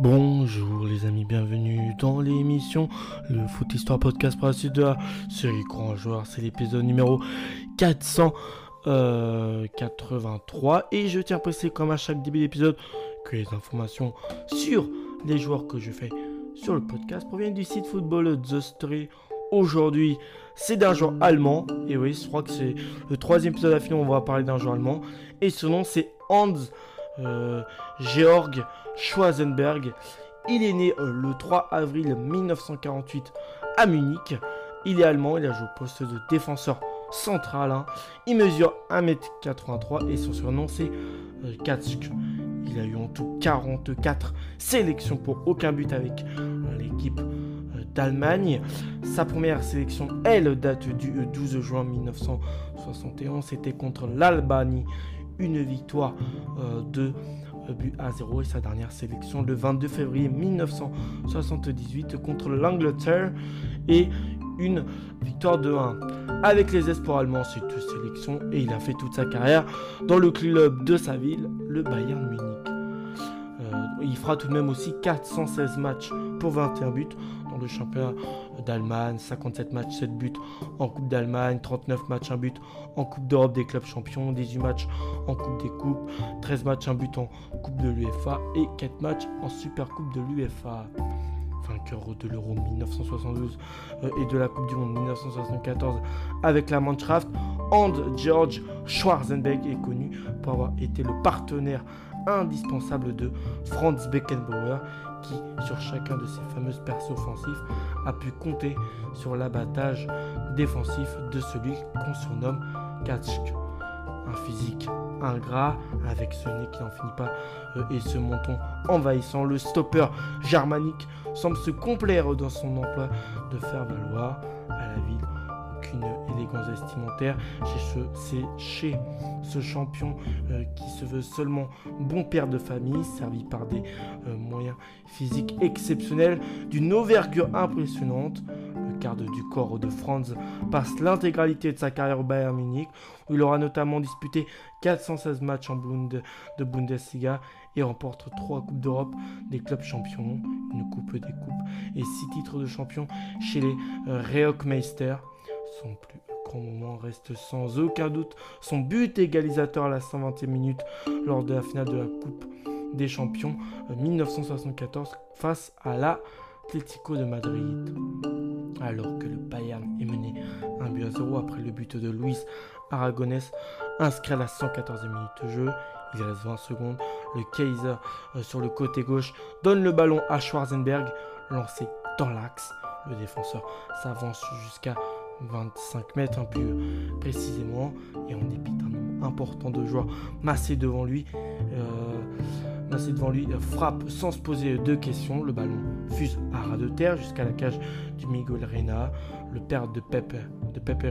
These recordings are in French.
Bonjour les amis, bienvenue dans l'émission Le Foot Histoire Podcast pour la suite de la série Grand Joueur. C'est l'épisode numéro 483 et je tiens à préciser comme à chaque début d'épisode que les informations sur les joueurs que je fais sur le podcast proviennent du site football The Story. Aujourd'hui, c'est d'un joueur allemand. Et oui, je crois que c'est le troisième épisode à finir, on va parler d'un joueur allemand. Et son nom, c'est Hans euh, Georg Schwarzenberg. Il est né euh, le 3 avril 1948 à Munich. Il est allemand, il a joué au poste de défenseur central. hein. Il mesure 1m83 et son surnom c'est euh, Katsk. Il a eu en tout 44 sélections pour aucun but avec euh, l'équipe euh, d'Allemagne. Sa première sélection, elle, date du euh, 12 juin 1971. C'était contre l'Albanie. Une victoire euh, de euh, but à 0 et sa dernière sélection le 22 février 1978 contre l'Angleterre et une victoire de 1. Avec les espoirs allemands, c'est deux sélections et il a fait toute sa carrière dans le club de sa ville, le Bayern Munich. Euh, il fera tout de même aussi 416 matchs pour 21 buts dans le championnat d'Allemagne, 57 matchs, 7 buts en Coupe d'Allemagne, 39 matchs, 1 but en Coupe d'Europe des clubs champions, 18 matchs en Coupe des coupes, 13 matchs, 1 but en Coupe de l'UEFA et 4 matchs en Super Coupe de l'UEFA. Vainqueur de l'Euro 1972 euh, et de la Coupe du Monde 1974 avec la Mannschaft, Hans Georg Schwarzenberg est connu pour avoir été le partenaire indispensable de Franz Beckenbauer qui, sur chacun de ses fameuses percées offensifs, a pu compter sur l'abattage défensif de celui qu'on surnomme Katschk. Un physique ingrat avec ce nez qui n'en finit pas euh, et ce menton envahissant, le stopper germanique semble se complaire dans son emploi de faire valoir à la ville aucune élégance vestimentaire chez ce, c'est chez ce champion euh, qui se veut seulement bon père de famille, servi par des euh, moyens physiques exceptionnels, d'une envergure impressionnante. Le quart du corps de Franz passe l'intégralité de sa carrière au Bayern Munich, où il aura notamment disputé 416 matchs en Bund- de Bundesliga et remporte 3 Coupes d'Europe des clubs champions, une Coupe des Coupes et 6 titres de champion chez les euh. Son plus grand moment reste sans aucun doute son but égalisateur à la 120e minute lors de la finale de la Coupe des Champions euh, 1974 face à l'Atlético de Madrid. Alors que le Bayern est mené 1 but à 0 après le but de Luis Aragonés inscrit à la 114e minute de jeu, il reste 20 secondes. Le Kaiser euh, sur le côté gauche donne le ballon à Schwarzenberg, lancé dans l'axe. Le défenseur s'avance jusqu'à 25 mètres, un peu précisément, et en dépit d'un nombre important de joueurs massés devant lui, euh, devant lui, euh, frappe sans se poser de questions. Le ballon fuse à ras de terre jusqu'à la cage du Miguel Reina, le père de Pepe, de Pepe.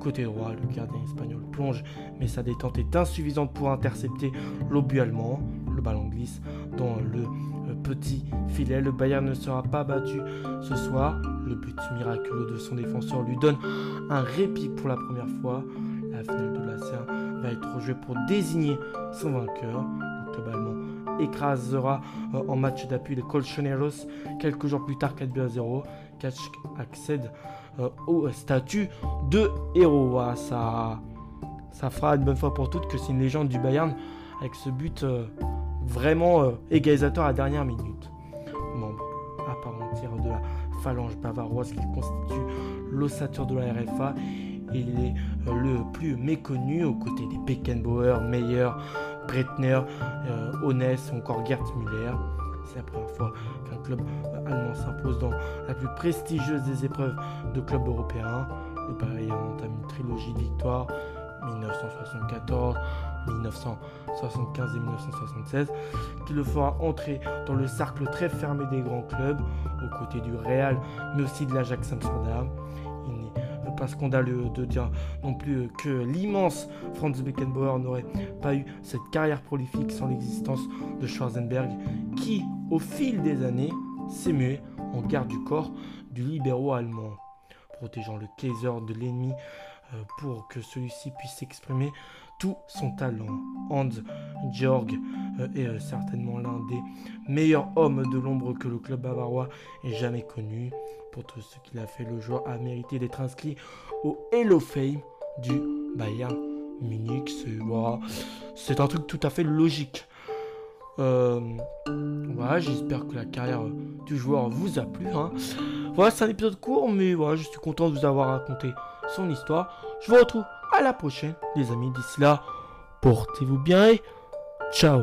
Côté droit, le gardien espagnol plonge, mais sa détente est insuffisante pour intercepter l'obus allemand. Le ballon glisse dans le euh, petit filet. Le Bayern ne sera pas battu ce soir. Le but miraculeux de son défenseur lui donne un répit pour la première fois. La finale de la C1 va être jouée pour désigner son vainqueur. Le club écrasera euh, en match d'appui les Colchoneros quelques jours plus tard 4 buts à 0. Katschk accède euh, au statut de héros. Ça, ça fera une bonne fois pour toutes que c'est une légende du Bayern avec ce but vraiment euh, égalisateur à la dernière minute. Membre à part entière de la phalange bavaroise qui constitue l'ossature de la RFA, il est euh, le plus méconnu aux côtés des Beckenbauer, Meyer, Breitner, euh, ou encore Gerd Müller. C'est la première fois qu'un club euh, allemand s'impose dans la plus prestigieuse des épreuves de clubs européens. Le Bayern entame une trilogie de victoires 1974, 1975 et 1976 qui le fera entrer dans le cercle très fermé des grands clubs aux côtés du Real mais aussi de l'Ajax Amsterdam. Il n'est pas scandaleux de dire non plus que l'immense Franz Beckenbauer n'aurait pas eu cette carrière prolifique sans l'existence de Schwarzenberg qui, au fil des années, s'est mué en garde du corps du libéraux allemand, protégeant le Kaiser de l'ennemi pour que celui-ci puisse exprimer tout son talent. Hans Georg euh, est euh, certainement l'un des meilleurs hommes de l'ombre que le club bavarois ait jamais connu. Pour tout ce qu'il a fait, le joueur a mérité d'être inscrit au Hello Fame du Bayern Munich. C'est un truc tout à fait logique. Euh, voilà, j'espère que la carrière du joueur vous a plu. Hein. Voilà, c'est un épisode court, mais voilà, je suis content de vous avoir raconté son histoire. Je vous retrouve à la prochaine, les amis. D'ici là, portez-vous bien et ciao